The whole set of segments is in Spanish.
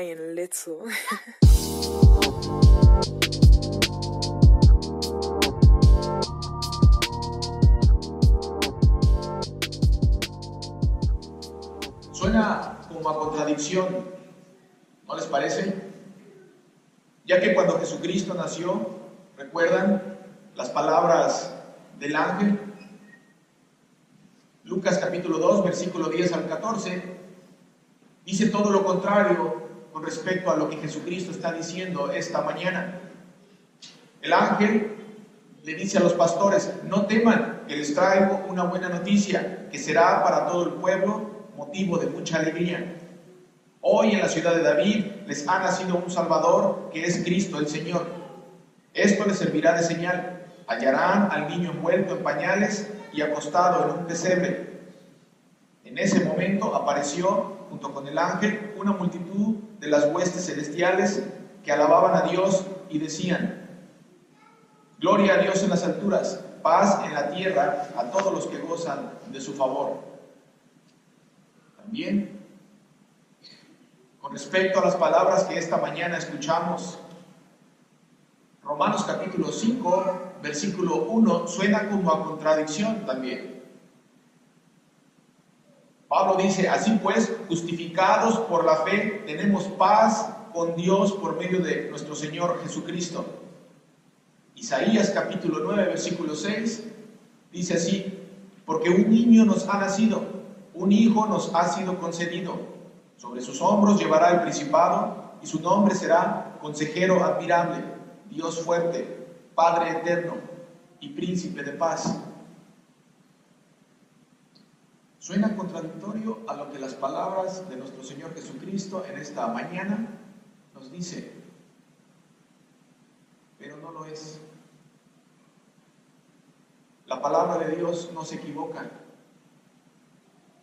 Letzo. Suena como a contradicción, ¿no les parece? Ya que cuando Jesucristo nació, ¿recuerdan las palabras del ángel? Lucas capítulo 2, versículo 10 al 14, dice todo lo contrario con respecto a lo que Jesucristo está diciendo esta mañana. El ángel le dice a los pastores, no teman, que les traigo una buena noticia, que será para todo el pueblo motivo de mucha alegría. Hoy en la ciudad de David les ha nacido un Salvador, que es Cristo el Señor. Esto les servirá de señal. Hallarán al niño envuelto en pañales y acostado en un pesebre. En ese momento apareció, junto con el ángel, una multitud de las huestes celestiales que alababan a Dios y decían, Gloria a Dios en las alturas, paz en la tierra a todos los que gozan de su favor. También, con respecto a las palabras que esta mañana escuchamos, Romanos capítulo 5, versículo 1, suena como a contradicción también. Pablo dice, así pues, justificados por la fe, tenemos paz con Dios por medio de nuestro Señor Jesucristo. Isaías capítulo 9, versículo 6, dice así, porque un niño nos ha nacido, un hijo nos ha sido concedido, sobre sus hombros llevará el principado y su nombre será consejero admirable, Dios fuerte, Padre eterno y príncipe de paz. Suena contradictorio a lo que las palabras de nuestro Señor Jesucristo en esta mañana nos dice, pero no lo es. La palabra de Dios no se equivoca.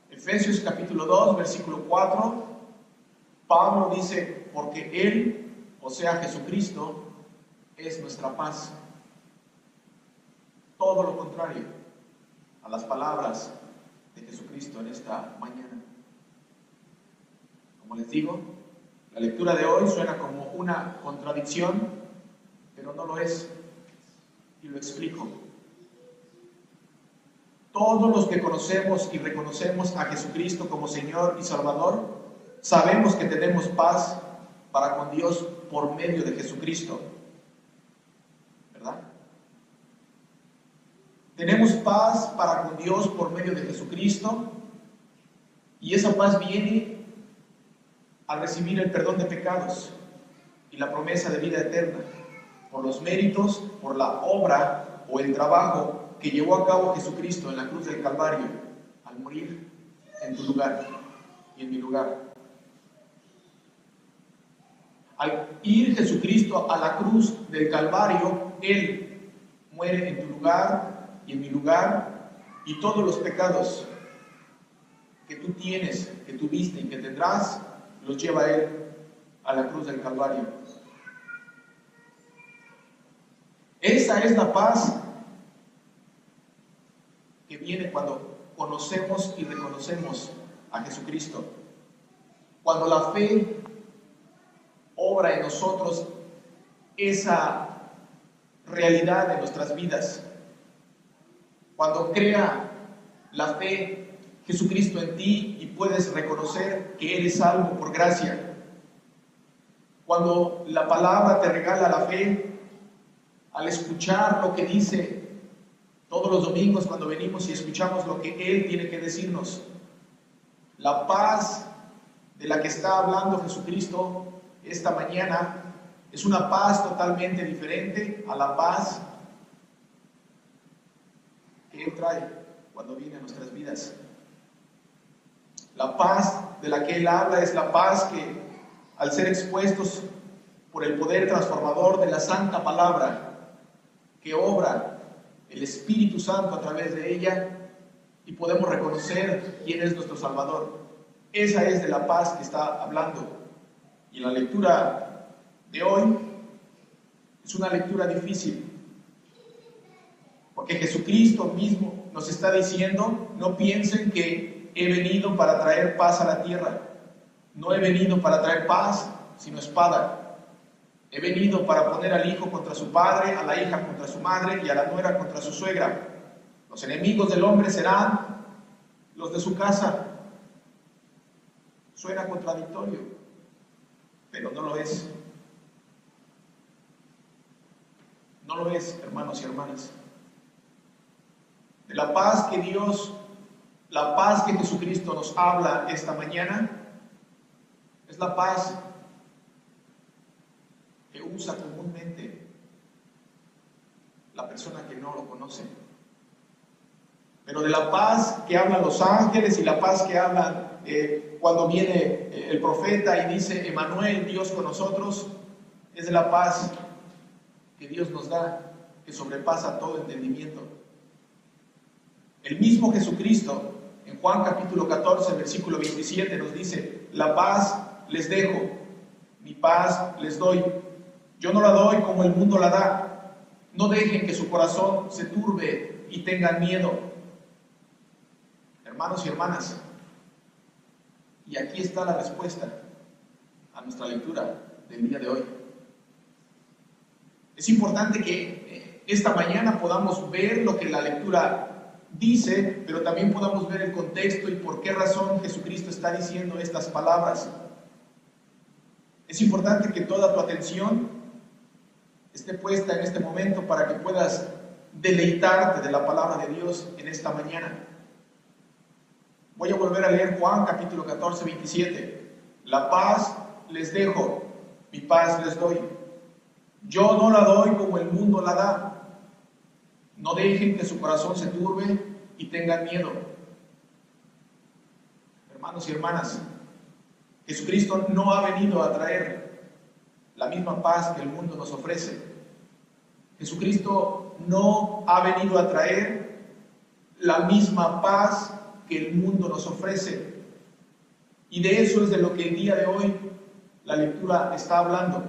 Efesios capítulo 2, versículo 4, Pablo dice, porque Él, o sea Jesucristo, es nuestra paz. Todo lo contrario a las palabras de Jesucristo en esta mañana. Como les digo, la lectura de hoy suena como una contradicción, pero no lo es. Y lo explico. Todos los que conocemos y reconocemos a Jesucristo como Señor y Salvador, sabemos que tenemos paz para con Dios por medio de Jesucristo. ¿Verdad? Tenemos paz para con Dios por medio de Jesucristo y esa paz viene al recibir el perdón de pecados y la promesa de vida eterna por los méritos, por la obra o el trabajo que llevó a cabo Jesucristo en la cruz del Calvario al morir en tu lugar y en mi lugar. Al ir Jesucristo a la cruz del Calvario, Él muere en tu lugar y en mi lugar y todos los pecados que tú tienes, que tuviste y que tendrás, los lleva Él a la cruz del Calvario. Esa es la paz que viene cuando conocemos y reconocemos a Jesucristo. Cuando la fe obra en nosotros esa realidad de nuestras vidas. Cuando crea la fe Jesucristo en ti y puedes reconocer que eres salvo por gracia. Cuando la palabra te regala la fe, al escuchar lo que dice todos los domingos cuando venimos y escuchamos lo que Él tiene que decirnos. La paz de la que está hablando Jesucristo esta mañana es una paz totalmente diferente a la paz que Él trae cuando viene a nuestras vidas. La paz de la que Él habla es la paz que al ser expuestos por el poder transformador de la santa palabra que obra el Espíritu Santo a través de ella y podemos reconocer quién es nuestro Salvador. Esa es de la paz que está hablando. Y la lectura de hoy es una lectura difícil, porque Jesucristo mismo nos está diciendo, no piensen que he venido para traer paz a la tierra, no he venido para traer paz, sino espada. He venido para poner al hijo contra su padre, a la hija contra su madre y a la nuera contra su suegra. Los enemigos del hombre serán los de su casa. Suena contradictorio, pero no lo es. No lo es, hermanos y hermanas. De la paz que Dios, la paz que Jesucristo nos habla esta mañana, es la paz que usa comúnmente la persona que no lo conoce. Pero de la paz que hablan los ángeles y la paz que hablan eh, cuando viene eh, el profeta y dice, Emanuel, Dios con nosotros, es de la paz que Dios nos da, que sobrepasa todo entendimiento. El mismo Jesucristo, en Juan capítulo 14, versículo 27, nos dice, la paz les dejo, mi paz les doy. Yo no la doy como el mundo la da. No dejen que su corazón se turbe y tengan miedo. Hermanos y hermanas, y aquí está la respuesta a nuestra lectura del día de hoy. Es importante que eh, esta mañana podamos ver lo que la lectura dice, pero también podamos ver el contexto y por qué razón Jesucristo está diciendo estas palabras. Es importante que toda tu atención esté puesta en este momento para que puedas deleitarte de la palabra de Dios en esta mañana. Voy a volver a leer Juan capítulo 14, 27. La paz les dejo, mi paz les doy. Yo no la doy como el mundo la da. No dejen que su corazón se turbe y tengan miedo. Hermanos y hermanas, Jesucristo no ha venido a traer la misma paz que el mundo nos ofrece. Jesucristo no ha venido a traer la misma paz que el mundo nos ofrece. Y de eso es de lo que el día de hoy la lectura está hablando.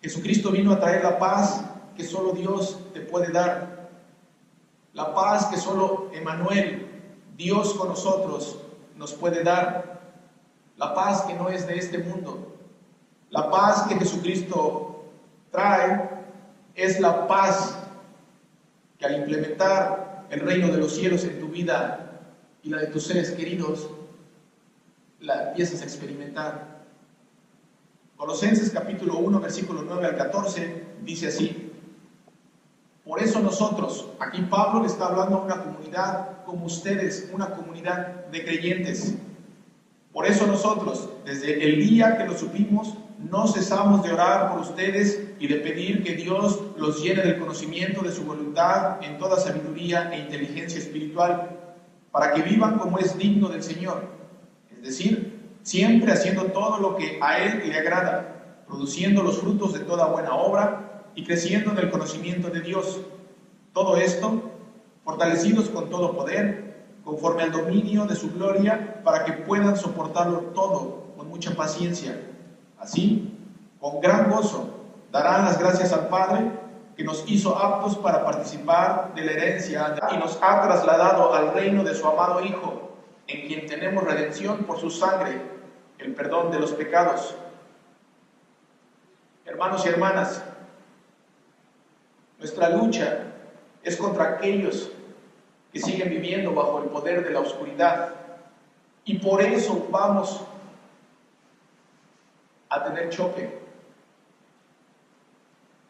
Jesucristo vino a traer la paz que solo Dios te puede dar. La paz que solo Emanuel, Dios con nosotros, nos puede dar. La paz que no es de este mundo. La paz que Jesucristo trae es la paz que al implementar el reino de los cielos en tu vida y la de tus seres queridos, la empiezas a experimentar. Colosenses capítulo 1, versículo 9 al 14, dice así. Por eso nosotros, aquí Pablo le está hablando a una comunidad como ustedes, una comunidad de creyentes. Por eso nosotros, desde el día que lo supimos, no cesamos de orar por ustedes y de pedir que Dios los llene del conocimiento de su voluntad en toda sabiduría e inteligencia espiritual, para que vivan como es digno del Señor, es decir, siempre haciendo todo lo que a Él le agrada, produciendo los frutos de toda buena obra y creciendo en el conocimiento de Dios. Todo esto, fortalecidos con todo poder, conforme al dominio de su gloria, para que puedan soportarlo todo con mucha paciencia. Así, con gran gozo, darán las gracias al Padre que nos hizo aptos para participar de la herencia y nos ha trasladado al reino de su amado Hijo, en quien tenemos redención por su sangre el perdón de los pecados. Hermanos y hermanas, nuestra lucha es contra aquellos que siguen viviendo bajo el poder de la oscuridad y por eso vamos a tener choque.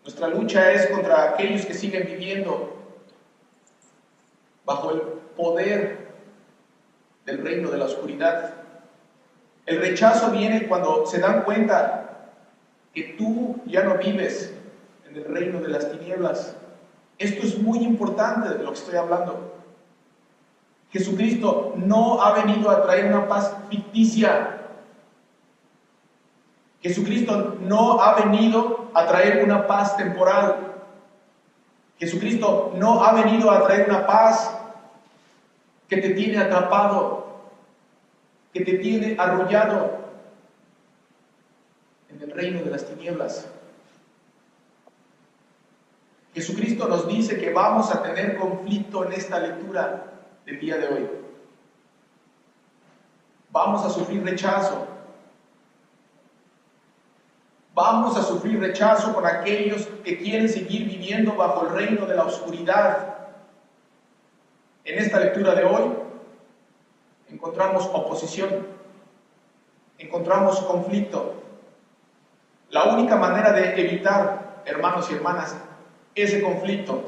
Nuestra lucha es contra aquellos que siguen viviendo bajo el poder del reino de la oscuridad. El rechazo viene cuando se dan cuenta que tú ya no vives en el reino de las tinieblas. Esto es muy importante de lo que estoy hablando. Jesucristo no ha venido a traer una paz ficticia. Jesucristo no ha venido a traer una paz temporal. Jesucristo no ha venido a traer una paz que te tiene atrapado que te tiene arrollado en el reino de las tinieblas. Jesucristo nos dice que vamos a tener conflicto en esta lectura del día de hoy. Vamos a sufrir rechazo. Vamos a sufrir rechazo con aquellos que quieren seguir viviendo bajo el reino de la oscuridad. En esta lectura de hoy encontramos oposición, encontramos conflicto. La única manera de evitar, hermanos y hermanas, ese conflicto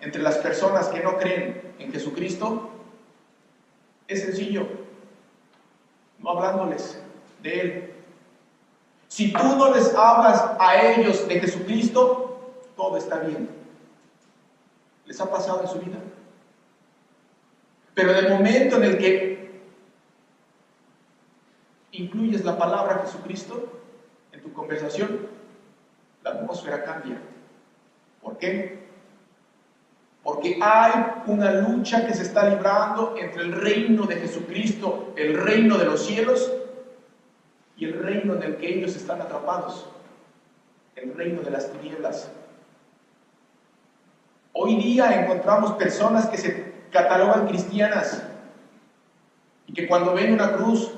entre las personas que no creen en Jesucristo es sencillo, no hablándoles de Él, si tú no les hablas a ellos de Jesucristo, todo está bien. ¿Les ha pasado en su vida? Pero en el momento en el que incluyes la palabra Jesucristo en tu conversación, la atmósfera cambia. ¿Por qué? Porque hay una lucha que se está librando entre el reino de Jesucristo, el reino de los cielos, y el reino en el que ellos están atrapados, el reino de las tinieblas. Hoy día encontramos personas que se catalogan cristianas y que cuando ven una cruz,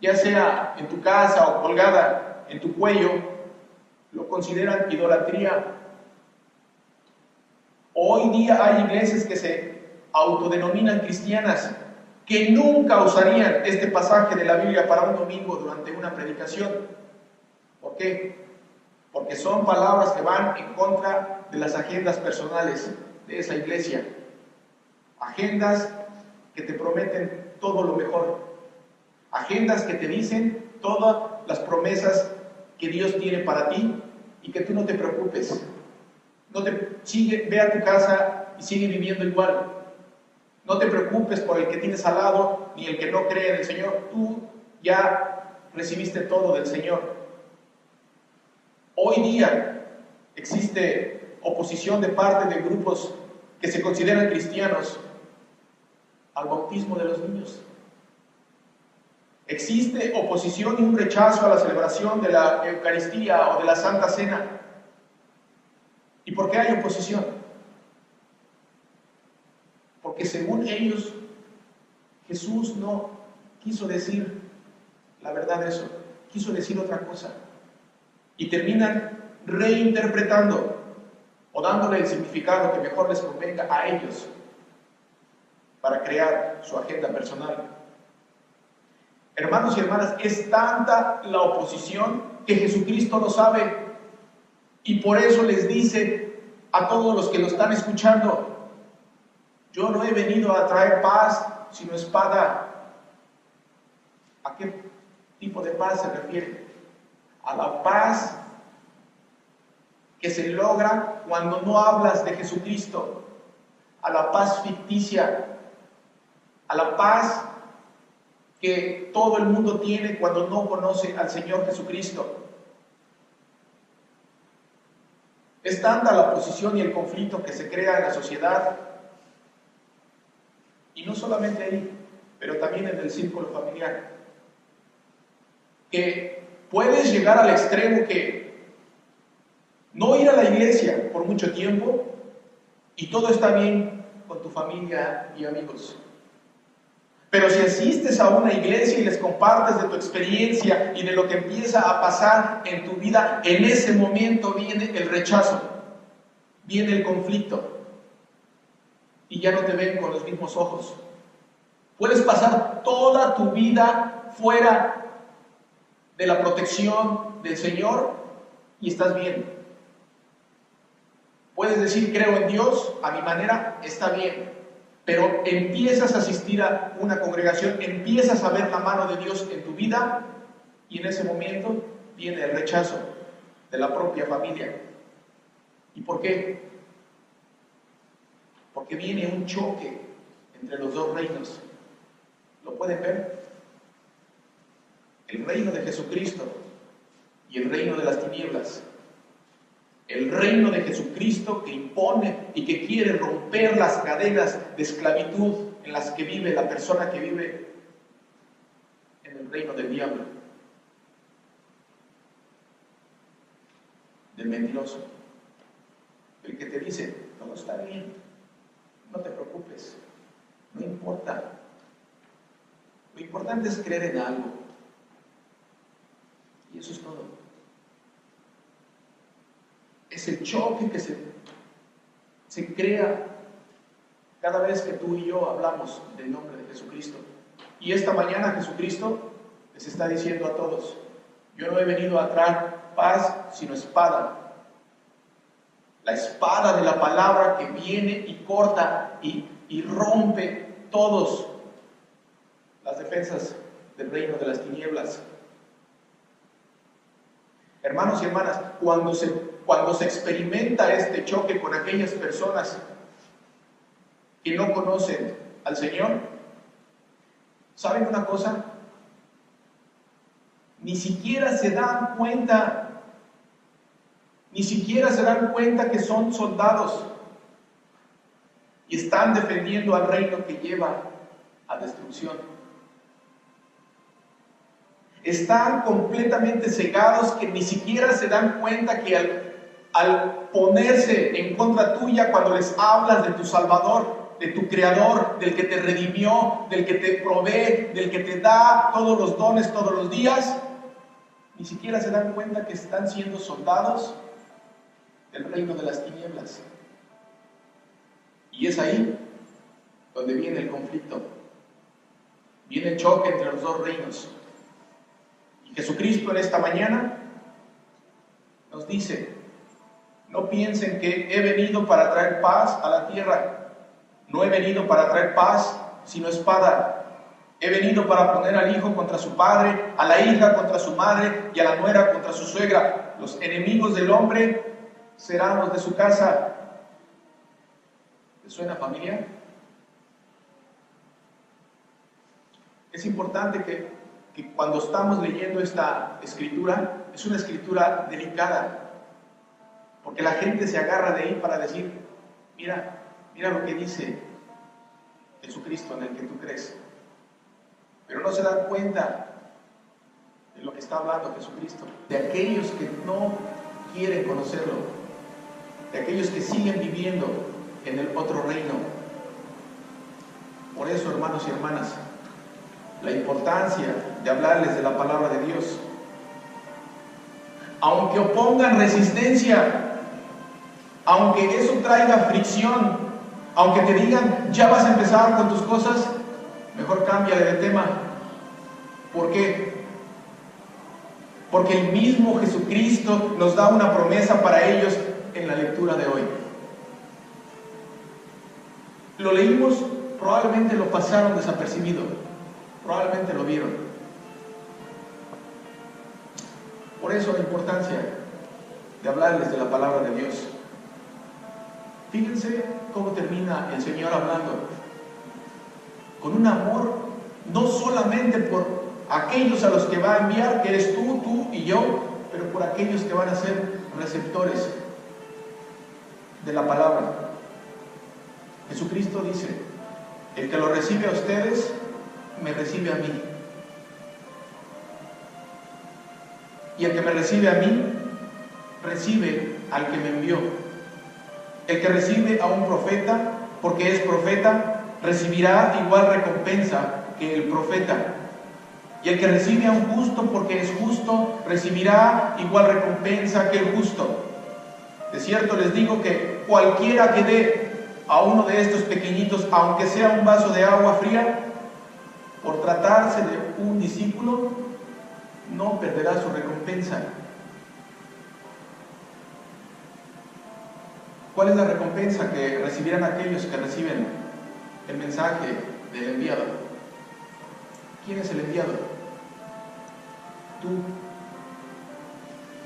ya sea en tu casa o colgada en tu cuello, lo consideran idolatría. Hoy día hay iglesias que se autodenominan cristianas que nunca usarían este pasaje de la Biblia para un domingo durante una predicación. ¿Por qué? Porque son palabras que van en contra de las agendas personales de esa iglesia. Agendas que te prometen todo lo mejor. Agendas que te dicen todas las promesas que Dios tiene para ti y que tú no te preocupes. No te sigue, ve a tu casa y sigue viviendo igual. No te preocupes por el que tienes al lado ni el que no cree en el Señor. Tú ya recibiste todo del Señor. Hoy día existe oposición de parte de grupos que se consideran cristianos al bautismo de los niños. Existe oposición y un rechazo a la celebración de la Eucaristía o de la Santa Cena. ¿Y por qué hay oposición? Porque según ellos, Jesús no quiso decir la verdad de eso, quiso decir otra cosa. Y terminan reinterpretando o dándole el significado que mejor les convenga a ellos para crear su agenda personal. Hermanos y hermanas, es tanta la oposición que Jesucristo lo sabe y por eso les dice a todos los que lo están escuchando, yo no he venido a traer paz, sino espada. ¿A qué tipo de paz se refiere? A la paz que se logra cuando no hablas de Jesucristo, a la paz ficticia, a la paz que todo el mundo tiene cuando no conoce al Señor Jesucristo. Es tanta la oposición y el conflicto que se crea en la sociedad y no solamente ahí, pero también en el círculo familiar. Que puedes llegar al extremo que no ir a la iglesia por mucho tiempo y todo está bien con tu familia y amigos. Pero si asistes a una iglesia y les compartes de tu experiencia y de lo que empieza a pasar en tu vida, en ese momento viene el rechazo, viene el conflicto y ya no te ven con los mismos ojos. Puedes pasar toda tu vida fuera de la protección del Señor y estás bien. Puedes decir, creo en Dios, a mi manera, está bien. Pero empiezas a asistir a una congregación, empiezas a ver la mano de Dios en tu vida y en ese momento viene el rechazo de la propia familia. ¿Y por qué? porque viene un choque entre los dos reinos. ¿Lo pueden ver? El reino de Jesucristo y el reino de las tinieblas. El reino de Jesucristo que impone y que quiere romper las cadenas de esclavitud en las que vive la persona que vive en el reino del diablo, del mentiroso, el que te dice, todo está bien, no te preocupes, no importa. Lo importante es creer en algo. Y eso es todo. Es el choque que se, se crea cada vez que tú y yo hablamos del nombre de Jesucristo. Y esta mañana Jesucristo les está diciendo a todos, yo no he venido a traer paz, sino espada. La espada de la palabra que viene y corta y, y rompe todos las defensas del reino de las tinieblas. Hermanos y hermanas, cuando se, cuando se experimenta este choque con aquellas personas que no conocen al Señor, ¿saben una cosa? Ni siquiera se dan cuenta, ni siquiera se dan cuenta que son soldados y están defendiendo al reino que lleva a destrucción. Están completamente cegados que ni siquiera se dan cuenta que al, al ponerse en contra tuya cuando les hablas de tu Salvador, de tu Creador, del que te redimió, del que te provee, del que te da todos los dones todos los días, ni siquiera se dan cuenta que están siendo soldados del reino de las tinieblas. Y es ahí donde viene el conflicto, viene el choque entre los dos reinos. Y Jesucristo en esta mañana nos dice, no piensen que he venido para traer paz a la tierra. No he venido para traer paz, sino espada. He venido para poner al hijo contra su padre, a la hija contra su madre y a la nuera contra su suegra. Los enemigos del hombre serán los de su casa. ¿Le suena familia? Es importante que cuando estamos leyendo esta escritura, es una escritura delicada, porque la gente se agarra de ahí para decir, mira, Mira lo que dice Jesucristo en el que tú crees. Pero no se dan cuenta de lo que está hablando Jesucristo. De aquellos que no quieren conocerlo. De aquellos que siguen viviendo en el otro reino. Por eso, hermanos y hermanas, la importancia de hablarles de la palabra de Dios. Aunque opongan resistencia, aunque eso traiga fricción, aunque te digan, ya vas a empezar con tus cosas, mejor cámbiale de tema. ¿Por qué? Porque el mismo Jesucristo nos da una promesa para ellos en la lectura de hoy. Lo leímos, probablemente lo pasaron desapercibido, probablemente lo vieron. Por eso la importancia de hablarles de la palabra de Dios. Fíjense cómo termina el Señor hablando. Con un amor no solamente por aquellos a los que va a enviar, que eres tú, tú y yo, pero por aquellos que van a ser receptores de la palabra. Jesucristo dice, el que lo recibe a ustedes, me recibe a mí. Y el que me recibe a mí, recibe al que me envió. El que recibe a un profeta, porque es profeta, recibirá igual recompensa que el profeta. Y el que recibe a un justo, porque es justo, recibirá igual recompensa que el justo. De cierto les digo que cualquiera que dé a uno de estos pequeñitos, aunque sea un vaso de agua fría, por tratarse de un discípulo, no perderá su recompensa. ¿Cuál es la recompensa que recibirán aquellos que reciben el mensaje del enviado? ¿Quién es el enviado? Tú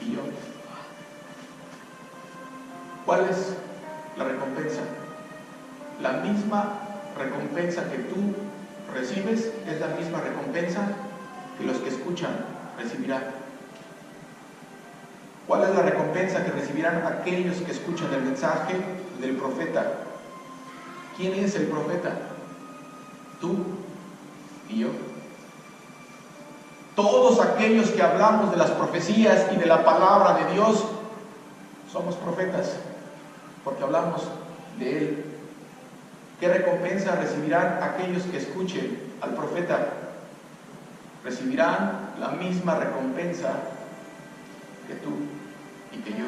y yo. ¿Cuál es la recompensa? La misma recompensa que tú recibes es la misma recompensa que los que escuchan recibirán. ¿Cuál es la recompensa que recibirán aquellos que escuchan el mensaje del profeta? ¿Quién es el profeta? Tú y yo. Todos aquellos que hablamos de las profecías y de la palabra de Dios somos profetas, porque hablamos de Él. ¿Qué recompensa recibirán aquellos que escuchen al profeta? Recibirán la misma recompensa que tú y que yo.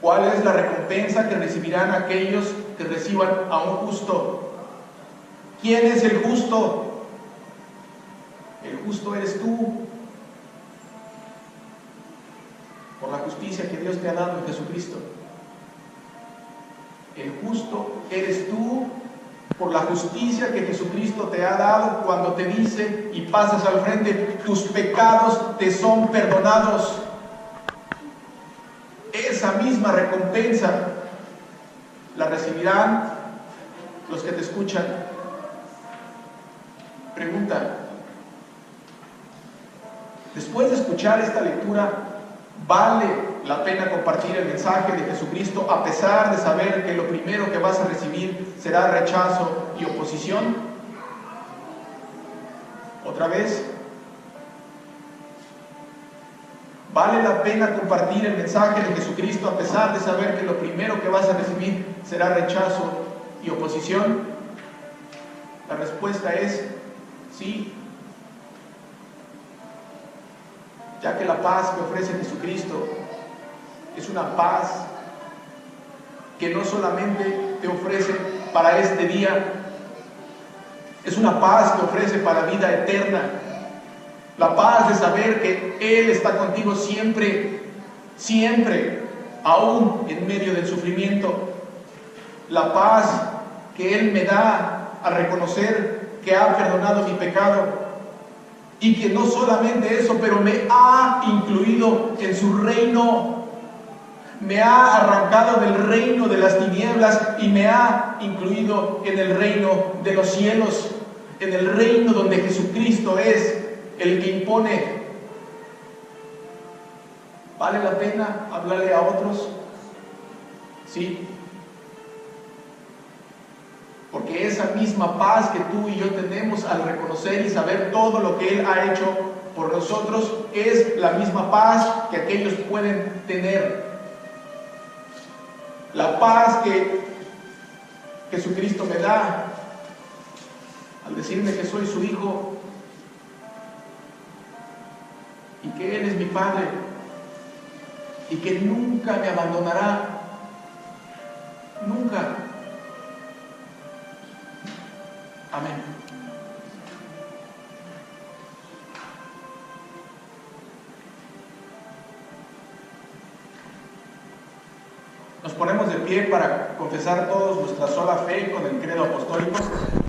¿Cuál es la recompensa que recibirán aquellos que reciban a un justo? ¿Quién es el justo? El justo eres tú. Por la justicia que Dios te ha dado en Jesucristo. El justo eres tú por la justicia que Jesucristo te ha dado cuando te dice y pasas al frente, tus pecados te son perdonados. Esa misma recompensa la recibirán los que te escuchan. Pregunta, después de escuchar esta lectura, ¿vale la pena compartir el mensaje de Jesucristo a pesar de saber que lo primero que vas a recibir será rechazo y oposición? Otra vez, ¿vale la pena compartir el mensaje de Jesucristo a pesar de saber que lo primero que vas a recibir será rechazo y oposición? La respuesta es sí. Ya que la paz que ofrece Jesucristo es una paz que no solamente te ofrece para este día, es una paz que ofrece para vida eterna. La paz de saber que Él está contigo siempre, siempre, aún en medio del sufrimiento. La paz que Él me da a reconocer que ha perdonado mi pecado y que no solamente eso, pero me ha incluido en su reino me ha arrancado del reino de las tinieblas y me ha incluido en el reino de los cielos, en el reino donde Jesucristo es el que impone. ¿Vale la pena hablarle a otros? Sí. Porque esa misma paz que tú y yo tenemos al reconocer y saber todo lo que Él ha hecho por nosotros es la misma paz que aquellos pueden tener la paz que Jesucristo me da al decirme que soy su hijo y que Él es mi Padre y que nunca me abandonará, nunca. Amén. Nos ponemos de pie para confesar todos nuestra sola fe con el credo apostólico.